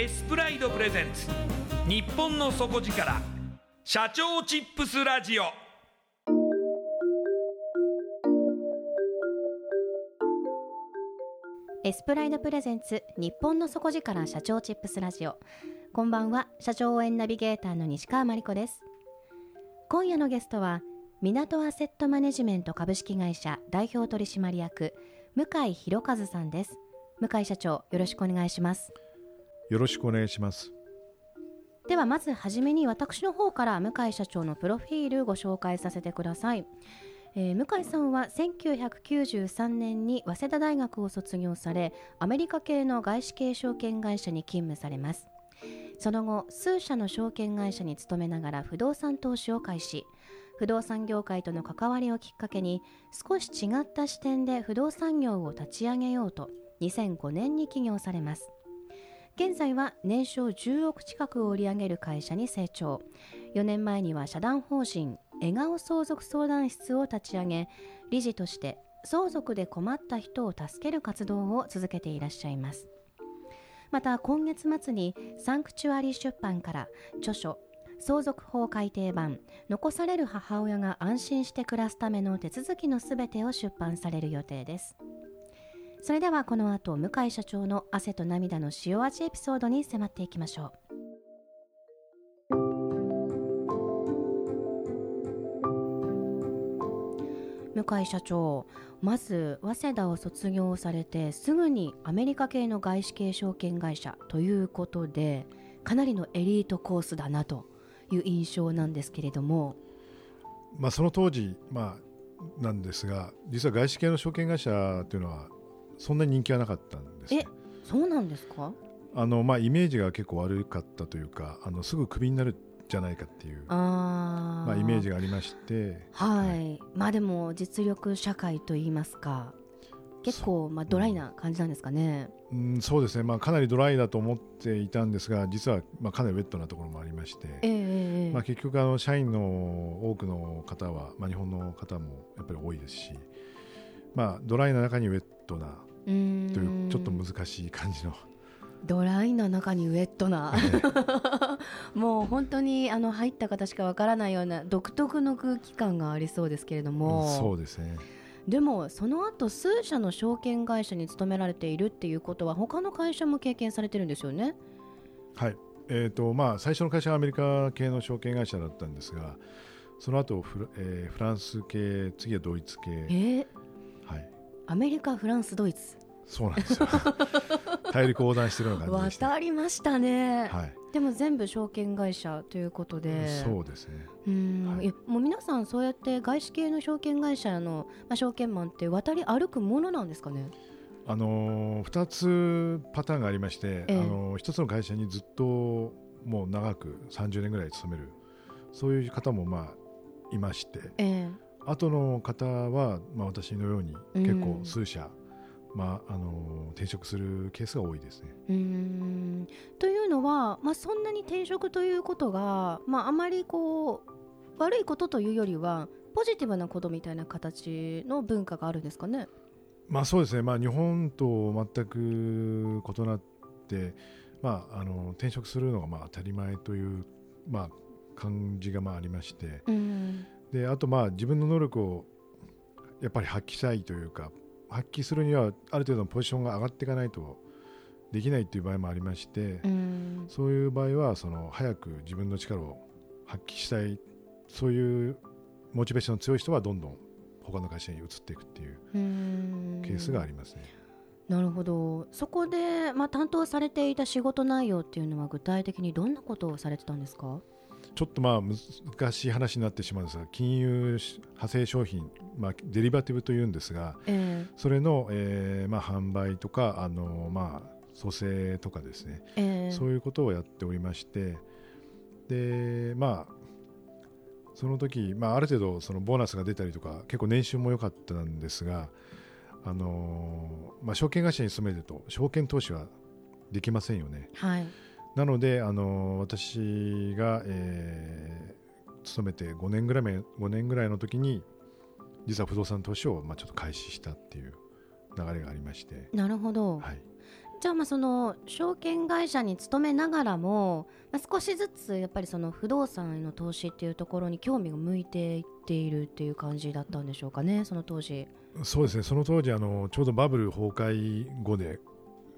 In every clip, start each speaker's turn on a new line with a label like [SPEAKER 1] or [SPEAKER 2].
[SPEAKER 1] エスプライドプレゼンツ。日本の底力。社長チップスラジオ。
[SPEAKER 2] エスプライドプレゼンツ。日本の底力。社長チップスラジオ。こんばんは。社長応援ナビゲーターの西川真理子です。今夜のゲストは。港アセットマネジメント株式会社。代表取締役。向井博和さんです。向井社長よろしくお願いします。
[SPEAKER 3] よろしくお願いします。
[SPEAKER 2] ではまずはじめに私の方から向井社長のプロフィールご紹介させてください、えー、向井さんは1993年に早稲田大学を卒業されアメリカ系の外資系証券会社に勤務されます。その後数社の証券会社に勤めながら不動産投資を開始。不動産業界との関わりをきっかけに少し違った視点で不動産業を立ち上げようと2005年に起業されます。現在は年商10億近くを売り上げる会社に成長。4年前には社団法人笑顔相続相談室を立ち上げ理事として相続で困った人を助ける活動を続けていらっしゃいます。また今月末にサンクチュアリ出版から著書相続法改定版残される母親が安心して暮らすための手続きのすべてを出版される予定です。それではこの後向井社長の汗と涙の塩味エピソードに迫っていきましょう。向井社長まず早稲田を卒業されてすぐにアメリカ系の外資系証券会社ということでかなりのエリートコースだなという印象なんですけれども、
[SPEAKER 3] まあ、その当時、まあ、なんですが実は外資系の証券会社というのはそんなに人気はなかったんです。
[SPEAKER 2] えそうなんですか？
[SPEAKER 3] あの、まあ、イメージが結構悪かったというかあのすぐクビになるじゃないかっていうあ、まあ、イメージがありまして、
[SPEAKER 2] はい、はい、まあでも実力社会といいますか結構まあドライな感じなんですかね？
[SPEAKER 3] うん、そうですね、まあ、かなりドライだと思っていたんですが実はまあかなりウェットなところもありまして、えー、まあ、結局あの社員の多くの方は、まあ、日本の方もやっぱり多いですし、まあ、ドライな中にウェットなというちょっと難しい感じの。
[SPEAKER 2] ドライな中にウェットな、もう本当にあの入った方しかわからないような独特の空気感がありそうですけれども、
[SPEAKER 3] うん、そうですね。
[SPEAKER 2] でもその後数社の証券会社に勤められているっていうことは他の会社も経験されてるんですよね？
[SPEAKER 3] はい。えーとまあ、最初の会社はアメリカ系の証券会社だったんですがその後フ,、えー、フランス系次はドイツ系、え？ー、
[SPEAKER 2] はい、アメリカフランスドイツ
[SPEAKER 3] そうなんですよ。大陸横断してるような感じで
[SPEAKER 2] 渡りましたね、はい、でも全部証券会社ということで。
[SPEAKER 3] そうですね。
[SPEAKER 2] うん、はい、もう皆さんそうやって外資系の証券会社の、まあ、証券マンって渡り歩くものなんですかね？
[SPEAKER 3] あのー、2つパターンがありまして、ええ、あのー、1つの会社にずっともう長く30年ぐらい勤めるそういう方もまあいまして、ええ、後の方は、まあ、私のように結構数社、うん、まあ、あの転職するケースが多いですね。
[SPEAKER 2] うんというのは、まあ、そんなに転職ということが、まあ、あまりこう悪いことというよりはポジティブなことみたいな形の文化があるんですかね？
[SPEAKER 3] まあ、そうですね、まあ、日本と全く異なって、まあ、あの転職するのがまあ当たり前という、まあ、感じがまあありまして、うん、であとまあ自分の能力をやっぱり発揮したいというか発揮するにはある程度のポジションが上がっていかないとできないという場合もありまして、うん、そういう場合はその早く自分の力を発揮したいそういうモチベーションの強い人はどんどん他の会社に移っていくっていうケースがありますね。
[SPEAKER 2] なるほど。そこで、まあ、担当されていた仕事内容っていうのは具体的にどんなことをされてたんですか？
[SPEAKER 3] ちょっとまあ難しい話になってしまうんですが金融派生商品、まあ、デリバティブというんですが、えー、それの、えーまあ、販売とかあの、まあ、蘇生とかですね、えー、そういうことをやっておりましてでまあその時、まあ、ある程度そのボーナスが出たりとか結構年収も良かったんですが、あのー、まあ、証券会社に勤めると証券投資はできませんよね。はい、なので、あのー、私が、えー、勤めて5年ぐらい5年ぐらいの時に実は不動産投資を、まあ、ちょっと開始したっていう流れがありまして。
[SPEAKER 2] なるほど、はい、じゃあまあその証券会社に勤めながらも、まあ、少しずつやっぱりその不動産への投資っていうところに興味が向いていっているっていう感じだったんでしょうかねその当時。
[SPEAKER 3] そうですね。その当時あのちょうどバブル崩壊後で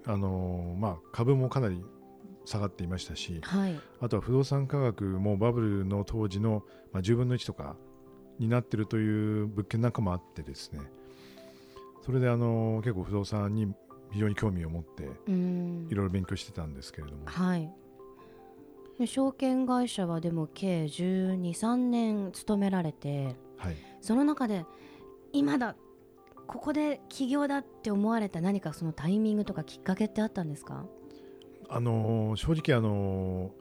[SPEAKER 3] あの、まあ、株もかなり下がっていましたし、はい、あとは不動産価格もバブルの当時の、まあ、10分の1とかになっているという物件なんかもあってですね。それであの結構不動産に非常に興味を持っていろいろ勉強してたんですけれども、
[SPEAKER 2] はい、証券会社はでも計1 2 3年勤められて、はい、その中で今だここで起業だって思われた何かそのタイミングとかきっかけってあったんですか？
[SPEAKER 3] あの正直あの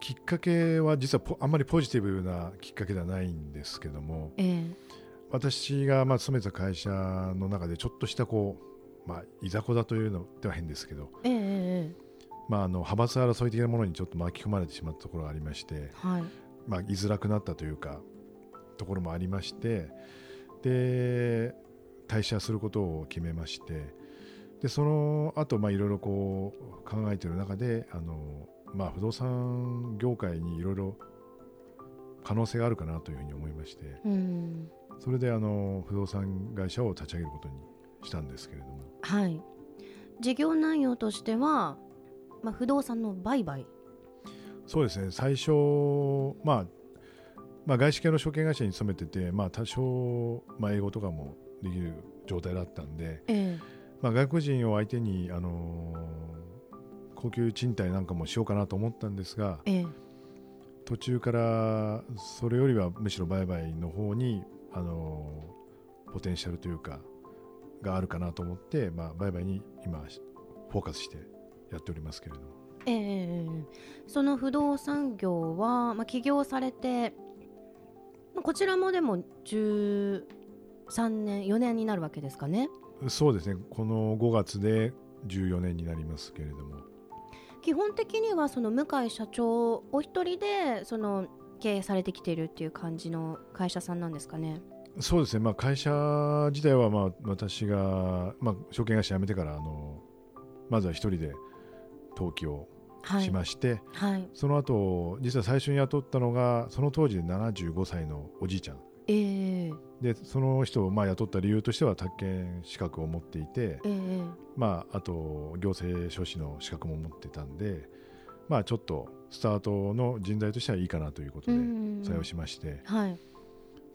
[SPEAKER 3] きっかけは実はあんまりポジティブなきっかけではないんですけども、えー、私がまあ勤めた会社の中でちょっとしたこうまあ、いざこざというのでは変ですけど、ええまあ、あの派閥争い的なものにちょっと巻き込まれてしまったところがありまして、はい。まあ、居づらくなったというかところもありましてで退社することを決めましてでその後まあいろいろこう考えている中であの、まあ、不動産業界にいろいろ可能性があるかなというふうに思いまして、うん、それであの不動産会社を立ち上げることにしたんですけれども。
[SPEAKER 2] はい、事業内容としては、まあ、不動産の売買。
[SPEAKER 3] そうですね。最初、まあ、まあ外資系の証券会社に勤めてて、まあ、多少、まあ、英語とかもできる状態だったんで、ええまあ、外国人を相手に、あのー、高級賃貸なんかもしようかなと思ったんですが、ええ、途中からそれよりはむしろ売買の方に、あのー、ポテンシャルというかがあるかなと思って、まあ、売買に今フォーカスしてやっておりますけれども。
[SPEAKER 2] えー、その不動産業は、まあ、起業されてこちらもでも13年4年になるわけですかね
[SPEAKER 3] そうですね。この5月で14年になりますけれども。
[SPEAKER 2] 基本的にはその向井社長お一人でその経営されてきているっていう感じの会社さんなんですかね。
[SPEAKER 3] そうですね、まあ、会社自体はまあ私が、まあ、証券会社辞めてからあのまずは一人で登記をしまして、はい。はい、その後実は最初に雇ったのがその当時で75歳のおじいちゃん、えー、でその人をまあ雇った理由としては宅建資格を持っていて、えー、まあ、あと行政書士の資格も持ってたんで、まあ、ちょっとスタートの人材としてはいいかなということで採用しまして、はい、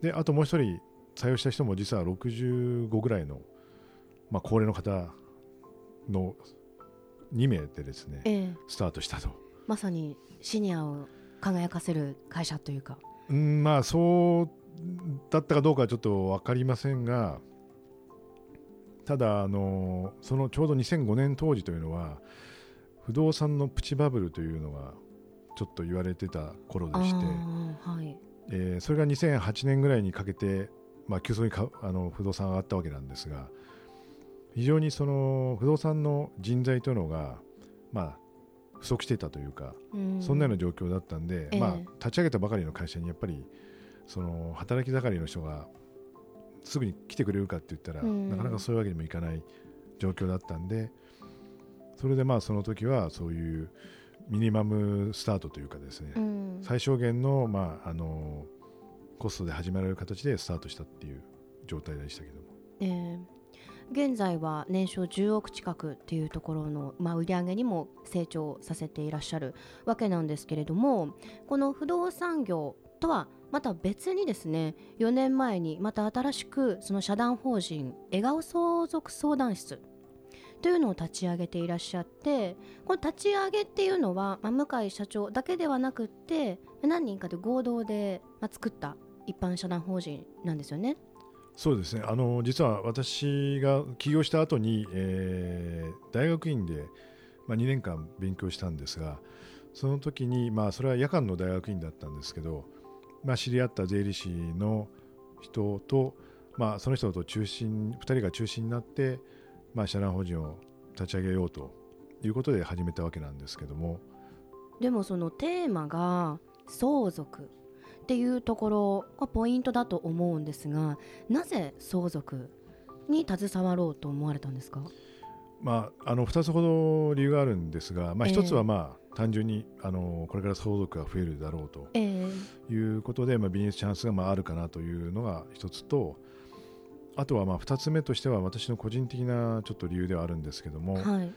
[SPEAKER 3] であともう一人採用した人も実は65ぐらいのまあ、高齢の方の2名でですね、えー、スタートしたと。
[SPEAKER 2] まさにシニアを輝かせる会社というか。
[SPEAKER 3] うんまあそうだったかどうかはちょっと分かりませんがただあのそのちょうど2005年当時というのは不動産のプチバブルというのがちょっと言われてた頃でして、はい。えー、それが2008年ぐらいにかけて、まあ、急速にかあの不動産上がったわけなんですが非常にその不動産の人材というのが、まあ、不足していたというか、うん、そんなような状況だったんで、えー、まあ、立ち上げたばかりの会社にやっぱりその働き盛りの人がすぐに来てくれるかって言ったら、うん、なかなかそういうわけにもいかない状況だったんでそれでまあその時はそういうミニマムスタートというかですね、うん、最小限の,、まあ、あのコストで始められる形でスタートしたっていう状態でしたけども。
[SPEAKER 2] え。ー現在は年商10億近くっていうところの、まあ、売り上げにも成長させていらっしゃるわけなんですけれどもこの不動産業とはまた別にですね4年前にまた新しくその社団法人笑顔相続相談室というのを立ち上げていらっしゃってこの立ち上げっていうのは、まあ、向井社長だけではなくって何人かで合同で、まあ、作った一般社団法人なんですよね。
[SPEAKER 3] そうですねあの実は私が起業した後に、えー、大学院で、まあ、2年間勉強したんですがその時に、まあ、それは夜間の大学院だったんですけど、まあ、知り合った税理士の人と、まあ、その人と中心2人が中心になってまあ、社団法人を立ち上げようということで始めたわけなんですけども。
[SPEAKER 2] でもそのテーマが相続っていうところがポイントだと思うんですがなぜ相続に携わろうと思われたんですか、
[SPEAKER 3] まあ、あの2つほど理由があるんですが、まあ、1つはまあ、単純にあのこれから相続が増えるだろうということで、まあ、ビジネスチャンスがまああるかなというのが1つとあとはまあ2つ目としては私の個人的なちょっと理由ではあるんですけども、はい、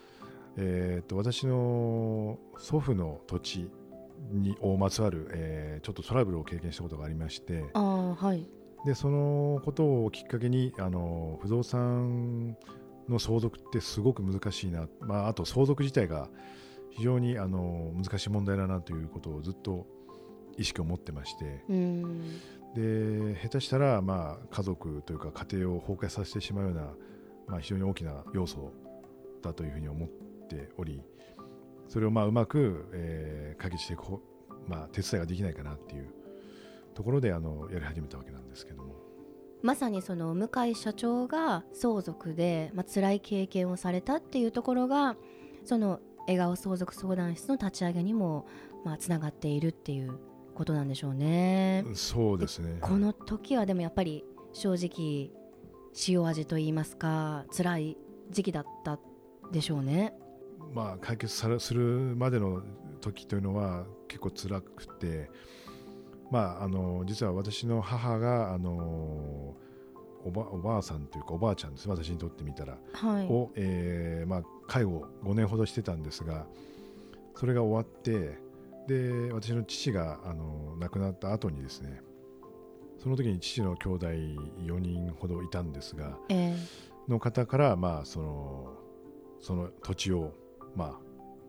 [SPEAKER 3] えー、と私の祖父の土地にをまつわる、えー、ちょっとトラブルを経験したことがありましてあ、はい、でそのことをきっかけにあの不動産の相続ってすごく難しいな、まあ、あと相続自体が非常にあの難しい問題だなということをずっと意識を持ってましてで下手したら、まあ、家族というか家庭を崩壊させてしまうような、まあ、非常に大きな要素だというふうに思っておりそれをまあうまく、えー、解決していく、まあ、手伝いができないかなっていうところであのやり始めたわけなんですけども。
[SPEAKER 2] まさにその向井社長が相続で、まあ辛い経験をされたっていうところがその笑顔相続相談室の立ち上げにもまあつながっているっていうことなんでしょうね。
[SPEAKER 3] そうですね
[SPEAKER 2] この時はでもやっぱり正直塩味と言いますか辛い時期だったでしょうね。
[SPEAKER 3] まあ、解決さするまでの時というのは結構辛くて、まあ、あの実は私の母があのおばおばあさんというかおばあちゃんです私にとってみたら、はい、を、えーまあ、介護5年ほどしてたんですがそれが終わってで私の父があの亡くなった後にですねその時に父の兄弟4人ほどいたんですが、えー、の方から、まあ、そのその土地を、まあ、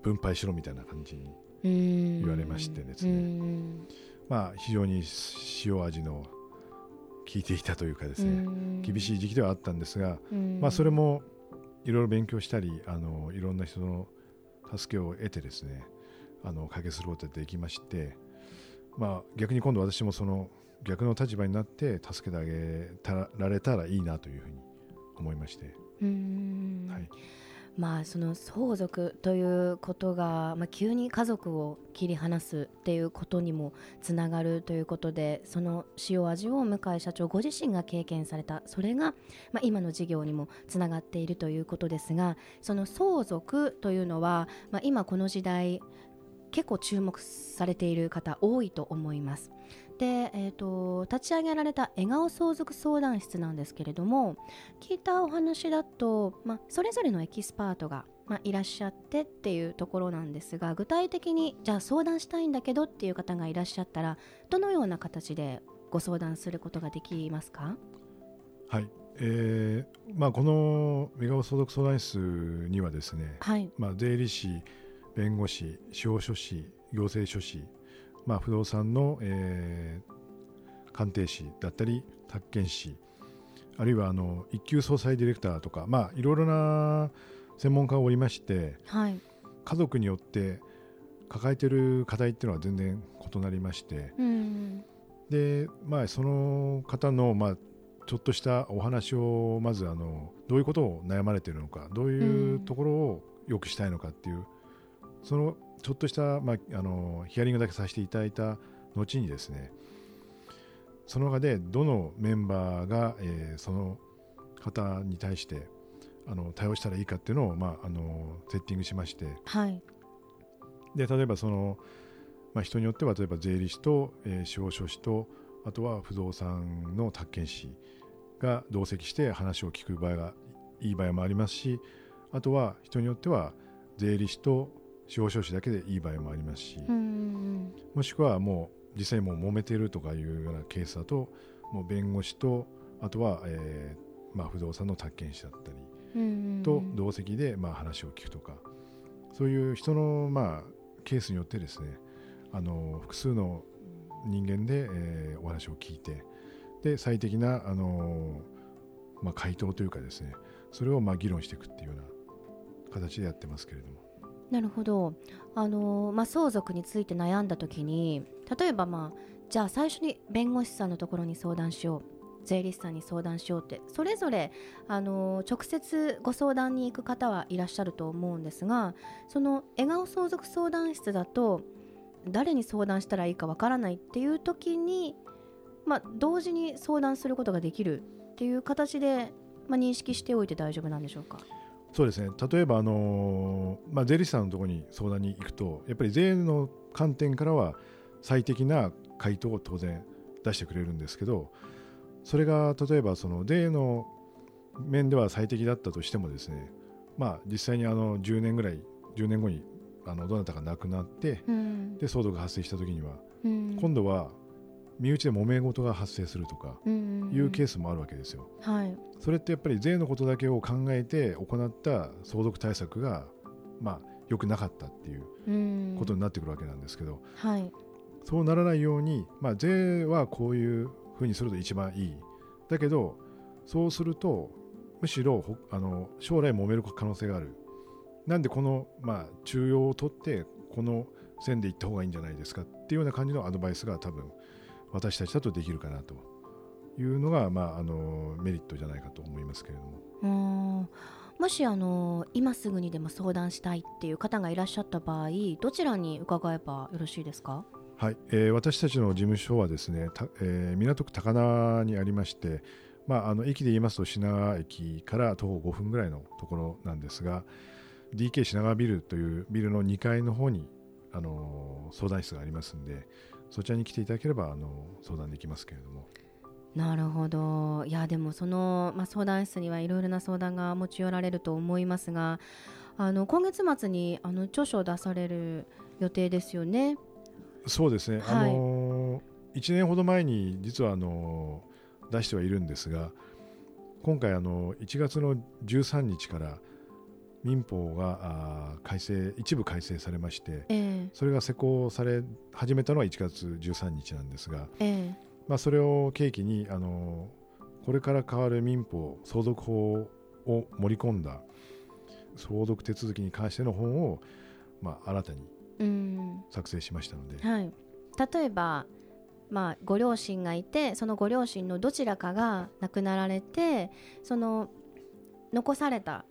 [SPEAKER 3] 分配しろみたいな感じに言われましてですね、まあ、非常に塩味の効いていたというかですね厳しい時期ではあったんですが、まあ、それもいろいろ勉強したりあのいろんな人の助けを得てですねあの解決することができまして、まあ、逆に今度私もその逆の立場になって助けてあげられたらいいなというふうに思いまして。
[SPEAKER 2] はいまあ、その相続ということが、まあ、急に家族を切り離すっていうことにもつながるということでその塩味を向井社長ご自身が経験されたそれが、まあ、今の事業にもつながっているということですがその相続というのは、まあ、今この時代結構注目されている方多いと思います。で、えーと、立ち上げられた笑顔相続相談室なんですけれども聞いたお話だと、まあ、それぞれのエキスパートが、まあ、いらっしゃってっていうところなんですが具体的にじゃあ相談したいんだけどっていう方がいらっしゃったらどのような形でご相談することができますか？
[SPEAKER 3] はい。えーまあ、このメガ相続相談室にはですね、はい。まあ、税理士、弁護士、司法書士、行政書士、まあ、不動産の、えー、鑑定士だったり、宅建士、あるいはあの一級総裁ディレクターとか、まあ、いろいろな専門家がおりまして、はい、家族によって抱えている課題っていうのは全然異なりまして、うん、でまあ、その方の、まあ、ちょっとしたお話をまずあのどういうことを悩まれているのかどういうところをよくしたいのかっていう、そのちょっとした、まあ、あのヒアリングだけさせていただいた後にですねその中でどのメンバーが、えー、その方に対してあの対応したらいいかっていうのを、まあ、あのセッティングしまして、はい、で例えばその、まあ、人によっては例えば税理士と、えー、司法書士とあとは不動産の宅建士が同席して話を聞く場合がいい場合もありますしあとは人によっては税理士と司法書士だけでいい場合もありますしもしくはもう実際もう揉めているとかいうようなケースだともう弁護士とあとは、えーまあ、不動産の宅建士だったりと同席でまあ話を聞くとかそういう人のまあケースによってですねあの複数の人間で、えー、お話を聞いてで最適な、あのー、まあ、回答というかですねそれをまあ議論していくっていうような形でやってますけれども。
[SPEAKER 2] なるほど、あの、まあ、相続について悩んだ時に例えば、まあ、じゃあ最初に弁護士さんのところに相談しよう税理士さんに相談しようってそれぞれあの直接ご相談に行く方はいらっしゃると思うんですがその笑顔相続相談室だと誰に相談したらいいかわからないっていう時に、まあ、同時に相談することができるっていう形で、まあ、認識しておいて大丈夫なんでしょうか？
[SPEAKER 3] そうですね。例えば、あのー、まあ、税理士さんのところに相談に行くとやっぱり税の観点からは最適な回答を当然出してくれるんですけどそれが例えばその税の面では最適だったとしてもですね、まあ、実際にあの10年ぐらい10年後にあのどなたか亡くなって、うん、で騒動が発生した時には、うん、今度は身内で揉め事が発生するとかいうケースもあるわけですよ。はい、それってやっぱり税のことだけを考えて行った相続対策がまあ良くなかったっていうことになってくるわけなんですけど、はい、そうならないように、まあ、税はこういうふうにすると一番いい。だけどそうするとむしろあの将来揉める可能性がある。なんでこの、まあ、中央を取ってこの線で行った方がいいんじゃないですかっていうような感じのアドバイスが多分私たちだとできるかなと。いうのが、まあ、あのメリットじゃないかと思いますけれども。
[SPEAKER 2] もしあの今すぐにでも相談したいっていう方がいらっしゃった場合どちらに伺えばよろしいですか？
[SPEAKER 3] はい、えー、私たちの事務所はですね、えー、港区高輪にありまして、まあ、あの駅で言いますと品川駅から徒歩5分ぐらいのところなんですが、DK 品川ビルというビルの2階の方にあの相談室がありますんでそちらに来ていただければあの相談できますけれども。
[SPEAKER 2] なるほどいやでもその、まあ、相談室にはいろいろな相談が持ち寄られると思いますがあの今月末にあの著書を出される予定ですよね？
[SPEAKER 3] そうですね、はい、あの1年ほど前に実はあの出してはいるんですが今回あの1月の13日から民法が改正一部改正されまして、えー、それが施行され始めたのは1月13日なんですが、えー、まあ、それを契機にあのこれから変わる民法相続法を盛り込んだ相続手続きに関しての本を、まあ、新たに作成しましたので、
[SPEAKER 2] はい、例えば、まあ、ご両親がいてそのご両親のどちらかが亡くなられてその残された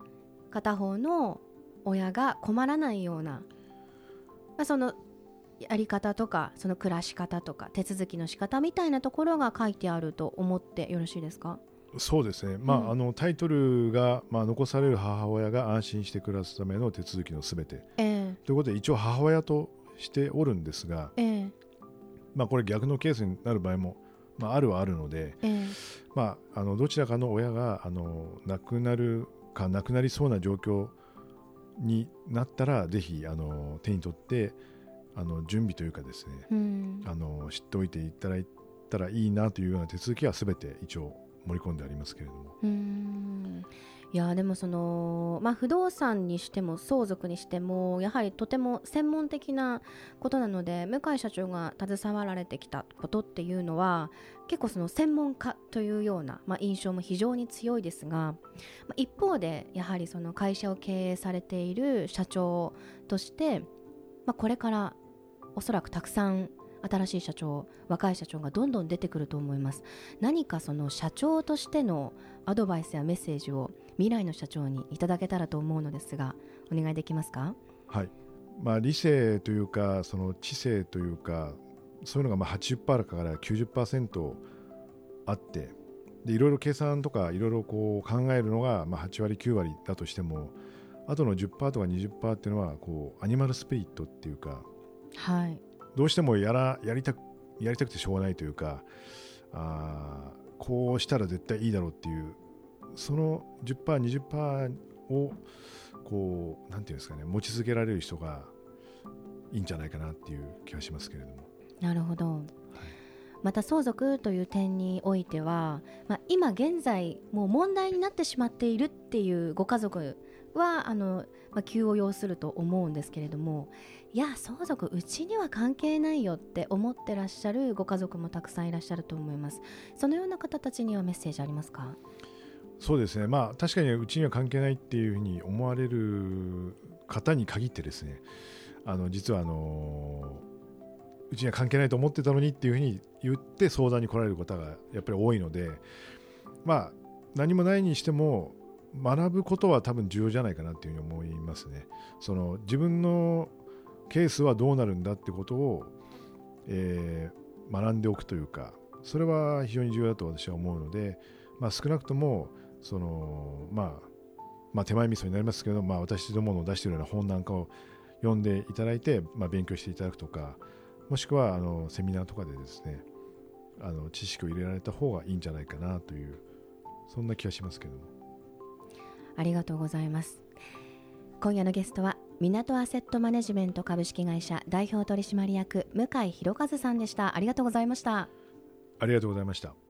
[SPEAKER 2] 片方の親が困らないような、まあ、そのやり方とかその暮らし方とか手続きの仕方みたいなところが書いてあると思ってよろしいですか？
[SPEAKER 3] そうですね、まあ、うん、あのタイトルが、まあ、残される母親が安心して暮らすための手続きのすべて、えー、ということで一応母親としておるんですが、えー、まあ、これ逆のケースになる場合も、まあ、あるはあるので、えー、まあ、あのどちらかの親があの亡くなるかなくなりそうな状況になったらぜひあの手に取ってあの準備というかですね、うん、あの知っておいていただいたらいいなというような手続きはすべて一応盛り込んでありますけれども。
[SPEAKER 2] いやでもその、まあ、不動産にしても相続にしてもやはりとても専門的なことなので向井社長が携わられてきたことっていうのは結構その専門家というような、まあ、印象も非常に強いですが、まあ、一方でやはりその会社を経営されている社長として、まあ、これからおそらくたくさん新しい社長若い社長がどんどん出てくると思います。何かその社長としてのアドバイスやメッセージを未来の社長にいただけたらと思うのですがお願いできますか？
[SPEAKER 3] はい。まあ、理性というかその知性というかそういうのがまあ80%から90%あってでいろいろ計算とかいろいろこう考えるのがまあ8割9割だとしてもあとの10%とか20%っていうのはこうアニマルスピリットっていうか、
[SPEAKER 2] はい、
[SPEAKER 3] どうしてもやらやりたやりたくてしょうがないというかあこうしたら絶対いいだろうっていうその 10%20% をこうなんていうんですかね持ち続けられる人がいいんじゃないかなっていう気がしますけれども。
[SPEAKER 2] なるほど、はい、また相続という点においては、まあ、今現在もう問題になってしまっているっていうご家族はあの、まあ、急を要すると思うんですけれどもいや相続うちには関係ないよって思ってらっしゃるご家族もたくさんいらっしゃると思います。そのような方たちにはメッセージありますか？
[SPEAKER 3] そうですねまあ確かにうちには関係ないっていうふうに思われる方に限ってですねあの実はあのうちには関係ないと思ってたのにっていうふうに言って相談に来られる方がやっぱり多いのでまあ何もないにしても学ぶことは多分重要じゃないかなっていうふうに思いますね。その自分のケースはどうなるんだってことを、えー、学んでおくというかそれは非常に重要だと私は思うので、まあ、少なくともその、まあ、まあ手前味噌になりますけど、まあ、私どもの出しているような本なんかを読んでいただいて、まあ、勉強していただくとかもしくはあのセミナーとかでですねあの知識を入れられた方がいいんじゃないかなというそんな気がしますけども。
[SPEAKER 2] ありがとうございます。今夜のゲストは港アセットマネジメント株式会社代表取締役向井博和さんでした。ありがとうございました。
[SPEAKER 3] ありがとうございました